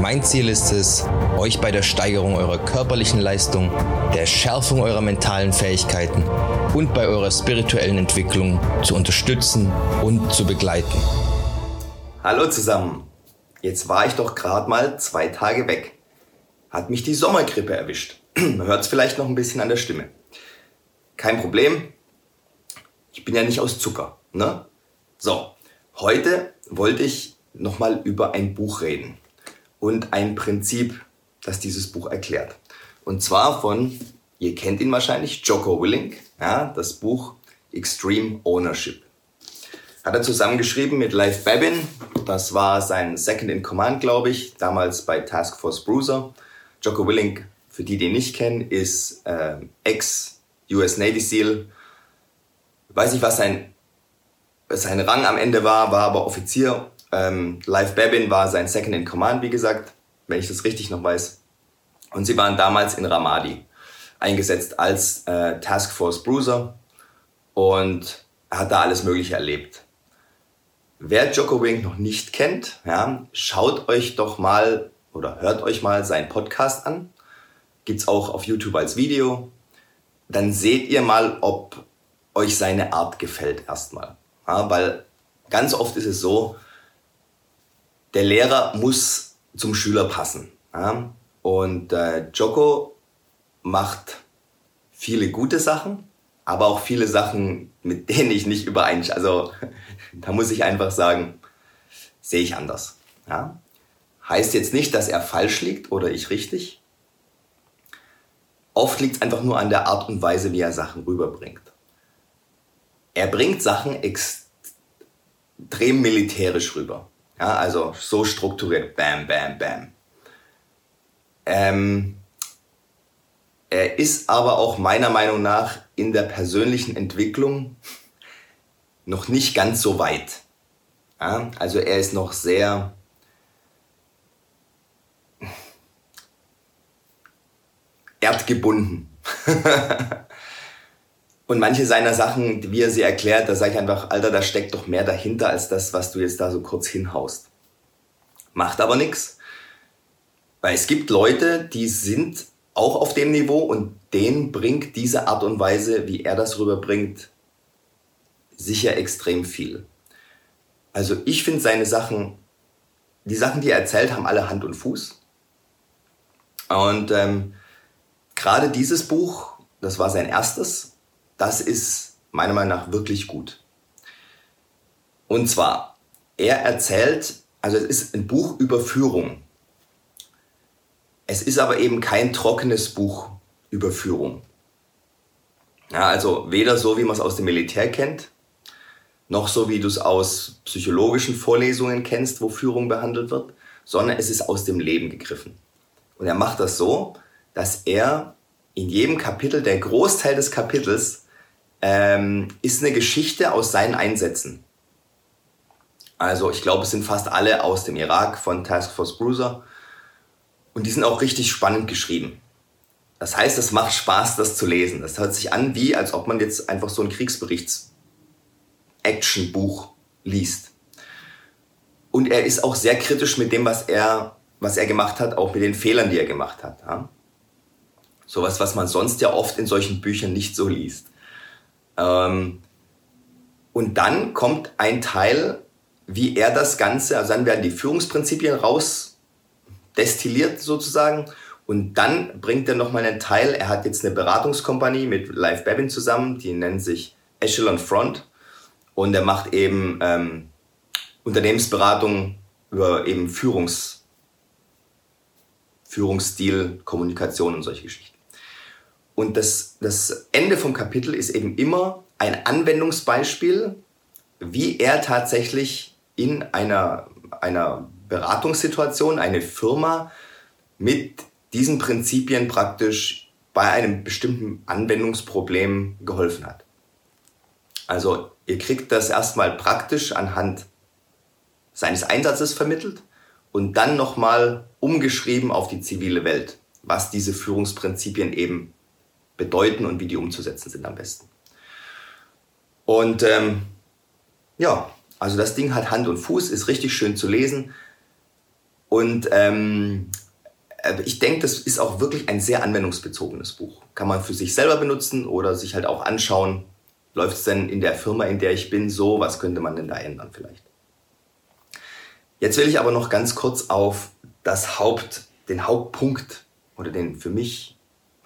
Mein Ziel ist es, euch bei der Steigerung eurer körperlichen Leistung, der Schärfung eurer mentalen Fähigkeiten und bei eurer spirituellen Entwicklung zu unterstützen und zu begleiten. Hallo zusammen. Jetzt war ich doch gerade mal zwei Tage weg. Hat mich die Sommergrippe erwischt. Hört es vielleicht noch ein bisschen an der Stimme. Kein Problem. Ich bin ja nicht aus Zucker. Ne? So, heute wollte ich nochmal über ein Buch reden und ein Prinzip, das dieses Buch erklärt. Und zwar von, ihr kennt ihn wahrscheinlich, Joko Willink, ja, das Buch Extreme Ownership. Hat er zusammengeschrieben mit Life Babin. Das war sein Second in Command, glaube ich, damals bei Task Force Bruiser. Joko Willink, für die, die ihn nicht kennen, ist äh, Ex-US Navy SEAL. Weiß nicht, was sein, sein Rang am Ende war, war aber Offizier. Ähm, Life Babin war sein Second in Command, wie gesagt, wenn ich das richtig noch weiß. Und sie waren damals in Ramadi eingesetzt als äh, Task Force Bruiser und hat da alles Mögliche erlebt. Wer Joko Wink noch nicht kennt, ja, schaut euch doch mal oder hört euch mal seinen Podcast an. Gibt's auch auf YouTube als Video. Dann seht ihr mal, ob euch seine Art gefällt erstmal. Ja, weil ganz oft ist es so, der Lehrer muss zum Schüler passen. Ja? Und äh, Joko macht viele gute Sachen, aber auch viele Sachen, mit denen ich nicht übereinstimme. Also da muss ich einfach sagen, sehe ich anders. Ja? Heißt jetzt nicht, dass er falsch liegt oder ich richtig. Oft liegt es einfach nur an der Art und Weise, wie er Sachen rüberbringt. Er bringt Sachen extrem militärisch rüber. Ja, also so strukturiert, bam, bam, bam. Ähm, er ist aber auch meiner Meinung nach in der persönlichen Entwicklung noch nicht ganz so weit. Ja, also er ist noch sehr erdgebunden. Und manche seiner Sachen, wie er sie erklärt, da sage ich einfach, Alter, da steckt doch mehr dahinter als das, was du jetzt da so kurz hinhaust. Macht aber nichts. Weil es gibt Leute, die sind auch auf dem Niveau und denen bringt diese Art und Weise, wie er das rüberbringt, sicher extrem viel. Also ich finde seine Sachen, die Sachen, die er erzählt, haben alle Hand und Fuß. Und ähm, gerade dieses Buch, das war sein erstes, das ist meiner Meinung nach wirklich gut. Und zwar, er erzählt, also es ist ein Buch über Führung. Es ist aber eben kein trockenes Buch über Führung. Ja, also weder so, wie man es aus dem Militär kennt, noch so, wie du es aus psychologischen Vorlesungen kennst, wo Führung behandelt wird, sondern es ist aus dem Leben gegriffen. Und er macht das so, dass er in jedem Kapitel, der Großteil des Kapitels, ähm, ist eine Geschichte aus seinen Einsätzen. Also ich glaube, es sind fast alle aus dem Irak von Task Force Bruiser und die sind auch richtig spannend geschrieben. Das heißt, es macht Spaß, das zu lesen. Das hört sich an wie, als ob man jetzt einfach so ein Kriegsberichts-Action-Buch liest. Und er ist auch sehr kritisch mit dem, was er, was er gemacht hat, auch mit den Fehlern, die er gemacht hat. Ja? Sowas, was man sonst ja oft in solchen Büchern nicht so liest. Ähm, und dann kommt ein Teil, wie er das Ganze, also dann werden die Führungsprinzipien raus destilliert sozusagen. Und dann bringt er nochmal einen Teil. Er hat jetzt eine Beratungskompanie mit Live Babin zusammen, die nennt sich Echelon Front. Und er macht eben ähm, Unternehmensberatung über eben Führungs, Führungsstil, Kommunikation und solche Geschichten. Und das, das Ende vom Kapitel ist eben immer ein Anwendungsbeispiel, wie er tatsächlich in einer, einer Beratungssituation eine Firma mit diesen Prinzipien praktisch bei einem bestimmten Anwendungsproblem geholfen hat. Also ihr kriegt das erstmal praktisch anhand seines Einsatzes vermittelt und dann nochmal umgeschrieben auf die zivile Welt, was diese Führungsprinzipien eben bedeuten und wie die umzusetzen sind am besten. Und ähm, ja, also das Ding hat Hand und Fuß, ist richtig schön zu lesen. Und ähm, äh, ich denke, das ist auch wirklich ein sehr anwendungsbezogenes Buch. Kann man für sich selber benutzen oder sich halt auch anschauen, läuft es denn in der Firma, in der ich bin, so, was könnte man denn da ändern vielleicht. Jetzt will ich aber noch ganz kurz auf das Haupt, den Hauptpunkt oder den für mich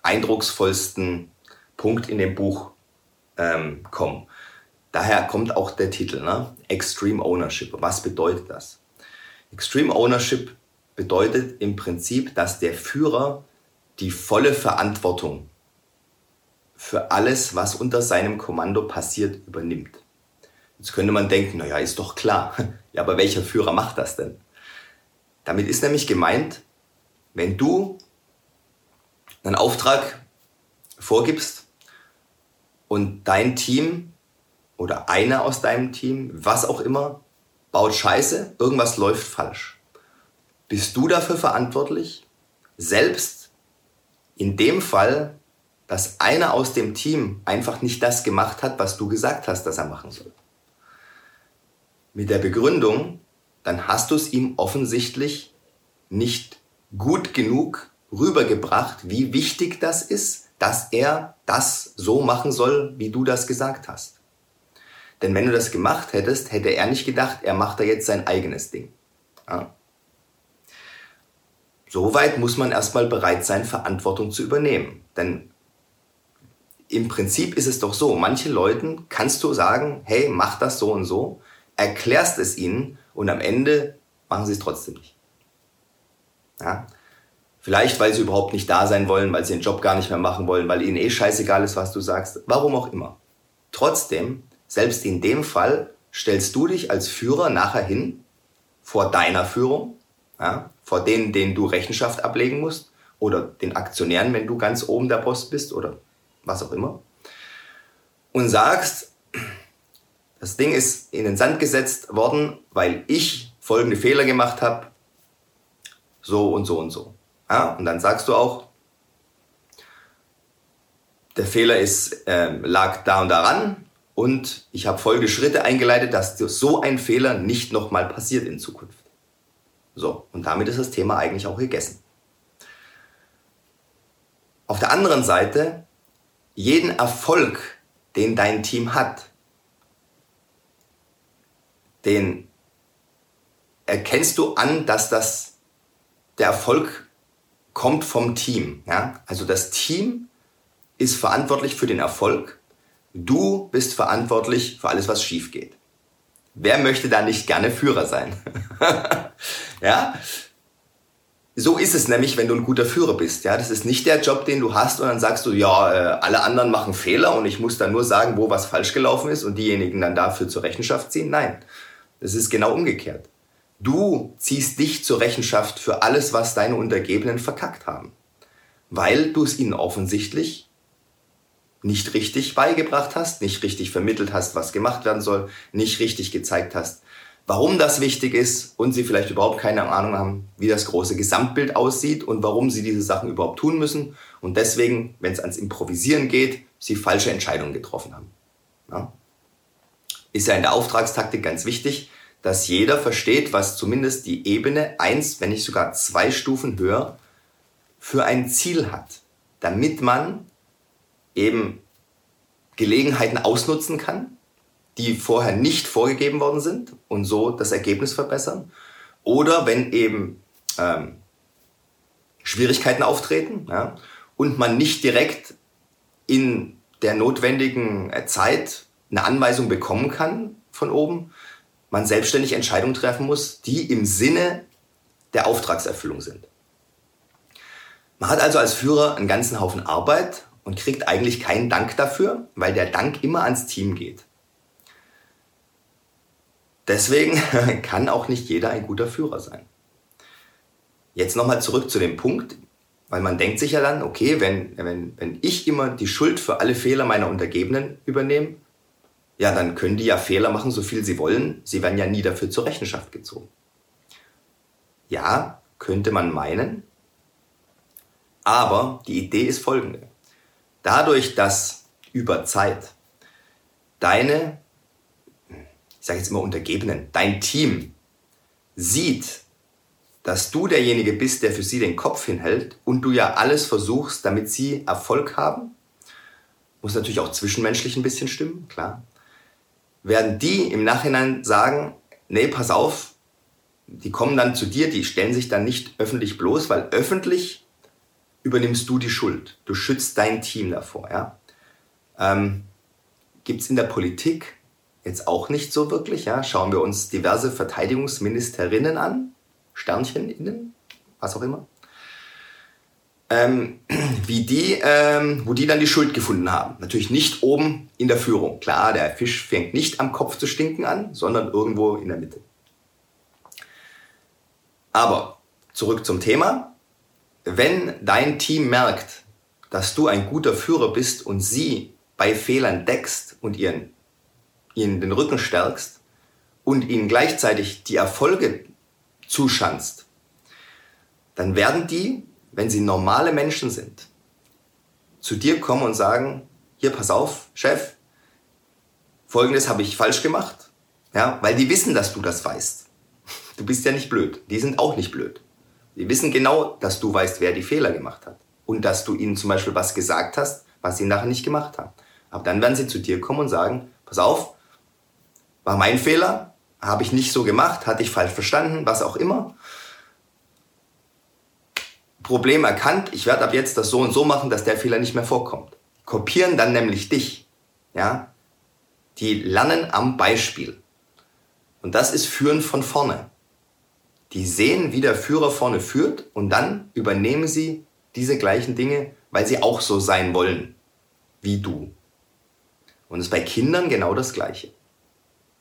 eindrucksvollsten Punkt in dem Buch ähm, kommen. Daher kommt auch der Titel, ne? Extreme Ownership. Was bedeutet das? Extreme Ownership bedeutet im Prinzip, dass der Führer die volle Verantwortung für alles, was unter seinem Kommando passiert, übernimmt. Jetzt könnte man denken, naja, ist doch klar. Ja, aber welcher Führer macht das denn? Damit ist nämlich gemeint, wenn du einen Auftrag vorgibst und dein Team oder einer aus deinem Team, was auch immer, baut Scheiße, irgendwas läuft falsch. Bist du dafür verantwortlich, selbst in dem Fall, dass einer aus dem Team einfach nicht das gemacht hat, was du gesagt hast, dass er machen soll? Mit der Begründung, dann hast du es ihm offensichtlich nicht gut genug rübergebracht, wie wichtig das ist, dass er das so machen soll, wie du das gesagt hast. Denn wenn du das gemacht hättest, hätte er nicht gedacht, er macht da jetzt sein eigenes Ding. Ja. Soweit muss man erstmal bereit sein, Verantwortung zu übernehmen. Denn im Prinzip ist es doch so, manche Leuten kannst du sagen, hey, mach das so und so, erklärst es ihnen und am Ende machen sie es trotzdem nicht. Ja? Vielleicht, weil sie überhaupt nicht da sein wollen, weil sie den Job gar nicht mehr machen wollen, weil ihnen eh scheißegal ist, was du sagst, warum auch immer. Trotzdem selbst in dem Fall stellst du dich als Führer nachher hin vor deiner Führung, ja, vor denen, denen du Rechenschaft ablegen musst oder den Aktionären, wenn du ganz oben der Post bist oder was auch immer und sagst, das Ding ist in den Sand gesetzt worden, weil ich folgende Fehler gemacht habe, so und so und so. Ja, und dann sagst du auch, der Fehler ist, äh, lag da und daran, und ich habe folgende Schritte eingeleitet, dass so ein Fehler nicht nochmal passiert in Zukunft. So, und damit ist das Thema eigentlich auch gegessen. Auf der anderen Seite, jeden Erfolg, den dein Team hat, den erkennst du an, dass das der Erfolg kommt vom Team. Ja? Also das Team ist verantwortlich für den Erfolg Du bist verantwortlich für alles, was schief geht. Wer möchte da nicht gerne Führer sein? ja? So ist es nämlich, wenn du ein guter Führer bist. Ja, das ist nicht der Job, den du hast und dann sagst du, ja, äh, alle anderen machen Fehler und ich muss dann nur sagen, wo was falsch gelaufen ist und diejenigen dann dafür zur Rechenschaft ziehen. Nein, das ist genau umgekehrt. Du ziehst dich zur Rechenschaft für alles, was deine Untergebenen verkackt haben, weil du es ihnen offensichtlich nicht richtig beigebracht hast, nicht richtig vermittelt hast, was gemacht werden soll, nicht richtig gezeigt hast, warum das wichtig ist und sie vielleicht überhaupt keine Ahnung haben, wie das große Gesamtbild aussieht und warum sie diese Sachen überhaupt tun müssen und deswegen, wenn es ans Improvisieren geht, sie falsche Entscheidungen getroffen haben. Ja? Ist ja in der Auftragstaktik ganz wichtig, dass jeder versteht, was zumindest die Ebene eins, wenn nicht sogar zwei Stufen höher für ein Ziel hat, damit man eben Gelegenheiten ausnutzen kann, die vorher nicht vorgegeben worden sind und so das Ergebnis verbessern. Oder wenn eben ähm, Schwierigkeiten auftreten ja, und man nicht direkt in der notwendigen äh, Zeit eine Anweisung bekommen kann von oben, man selbstständig Entscheidungen treffen muss, die im Sinne der Auftragserfüllung sind. Man hat also als Führer einen ganzen Haufen Arbeit und kriegt eigentlich keinen Dank dafür, weil der Dank immer ans Team geht. Deswegen kann auch nicht jeder ein guter Führer sein. Jetzt nochmal zurück zu dem Punkt, weil man denkt sich ja dann, okay, wenn, wenn, wenn ich immer die Schuld für alle Fehler meiner Untergebenen übernehme, ja, dann können die ja Fehler machen, so viel sie wollen. Sie werden ja nie dafür zur Rechenschaft gezogen. Ja, könnte man meinen. Aber die Idee ist folgende. Dadurch, dass über Zeit deine, ich sage jetzt immer Untergebenen, dein Team sieht, dass du derjenige bist, der für sie den Kopf hinhält und du ja alles versuchst, damit sie Erfolg haben, muss natürlich auch zwischenmenschlich ein bisschen stimmen, klar, werden die im Nachhinein sagen, nee, pass auf, die kommen dann zu dir, die stellen sich dann nicht öffentlich bloß, weil öffentlich übernimmst du die Schuld. Du schützt dein Team davor. Ja? Ähm, Gibt es in der Politik jetzt auch nicht so wirklich. Ja? Schauen wir uns diverse Verteidigungsministerinnen an, Sternchen innen, was auch immer. Ähm, wie die, ähm, wo die dann die Schuld gefunden haben. Natürlich nicht oben in der Führung. Klar, der Fisch fängt nicht am Kopf zu stinken an, sondern irgendwo in der Mitte. Aber zurück zum Thema. Wenn dein Team merkt, dass du ein guter Führer bist und sie bei Fehlern deckst und ihren, ihnen den Rücken stärkst und ihnen gleichzeitig die Erfolge zuschanzt, dann werden die, wenn sie normale Menschen sind, zu dir kommen und sagen, hier, pass auf, Chef, folgendes habe ich falsch gemacht. Ja, weil die wissen, dass du das weißt. Du bist ja nicht blöd. Die sind auch nicht blöd. Die wissen genau, dass du weißt, wer die Fehler gemacht hat. Und dass du ihnen zum Beispiel was gesagt hast, was sie nachher nicht gemacht haben. Aber dann werden sie zu dir kommen und sagen, pass auf, war mein Fehler, habe ich nicht so gemacht, hatte ich falsch verstanden, was auch immer. Problem erkannt, ich werde ab jetzt das so und so machen, dass der Fehler nicht mehr vorkommt. Kopieren dann nämlich dich. Ja? Die lernen am Beispiel. Und das ist Führen von vorne. Die sehen, wie der Führer vorne führt und dann übernehmen sie diese gleichen Dinge, weil sie auch so sein wollen wie du. Und es ist bei Kindern genau das Gleiche.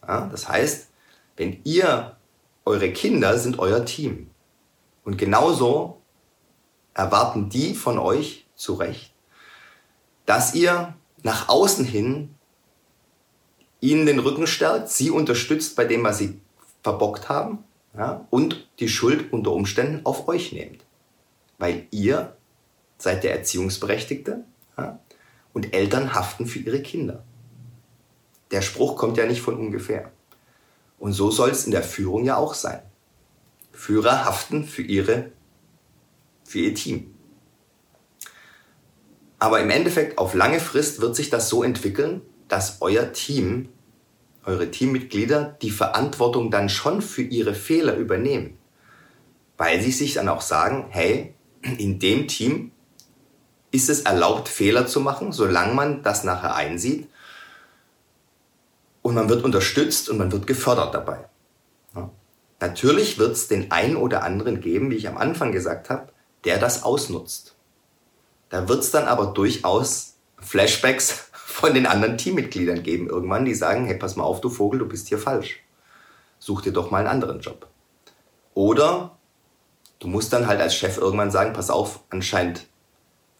Ja, das heißt, wenn ihr, eure Kinder sind euer Team. Und genauso erwarten die von euch zu Recht, dass ihr nach außen hin ihnen den Rücken stärkt, sie unterstützt bei dem, was sie verbockt haben ja, und die Schuld unter Umständen auf euch nehmt. Weil ihr seid der Erziehungsberechtigte ja, und Eltern haften für ihre Kinder. Der Spruch kommt ja nicht von ungefähr. Und so soll es in der Führung ja auch sein. Führer haften für, ihre, für ihr Team. Aber im Endeffekt auf lange Frist wird sich das so entwickeln, dass euer Team eure Teammitglieder die Verantwortung dann schon für ihre Fehler übernehmen. Weil sie sich dann auch sagen, hey, in dem Team ist es erlaubt, Fehler zu machen, solange man das nachher einsieht. Und man wird unterstützt und man wird gefördert dabei. Ja. Natürlich wird es den einen oder anderen geben, wie ich am Anfang gesagt habe, der das ausnutzt. Da wird es dann aber durchaus Flashbacks von den anderen Teammitgliedern geben irgendwann, die sagen, hey, pass mal auf, du Vogel, du bist hier falsch. Such dir doch mal einen anderen Job. Oder du musst dann halt als Chef irgendwann sagen, pass auf, anscheinend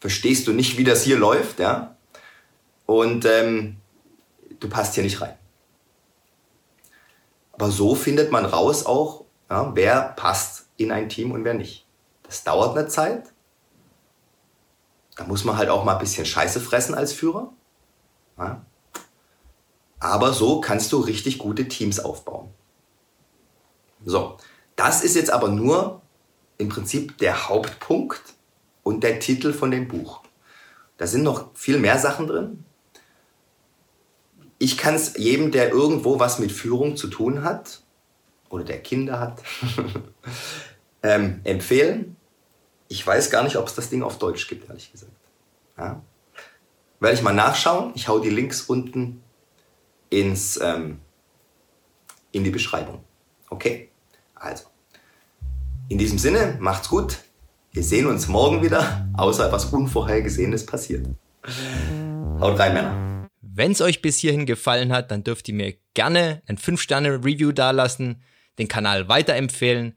verstehst du nicht, wie das hier läuft, ja, und ähm, du passt hier nicht rein. Aber so findet man raus auch, ja, wer passt in ein Team und wer nicht. Das dauert eine Zeit. Da muss man halt auch mal ein bisschen Scheiße fressen als Führer. Ja? Aber so kannst du richtig gute Teams aufbauen. So, das ist jetzt aber nur im Prinzip der Hauptpunkt und der Titel von dem Buch. Da sind noch viel mehr Sachen drin. Ich kann es jedem, der irgendwo was mit Führung zu tun hat oder der Kinder hat, ähm, empfehlen. Ich weiß gar nicht, ob es das Ding auf Deutsch gibt, ehrlich gesagt. Ja? Werde ich mal nachschauen. Ich hau die Links unten ins, ähm, in die Beschreibung. Okay? Also, in diesem Sinne, macht's gut. Wir sehen uns morgen wieder, außer etwas Unvorhergesehenes passiert. Haut rein, Männer. Wenn es euch bis hierhin gefallen hat, dann dürft ihr mir gerne ein 5-Sterne-Review dalassen, den Kanal weiterempfehlen.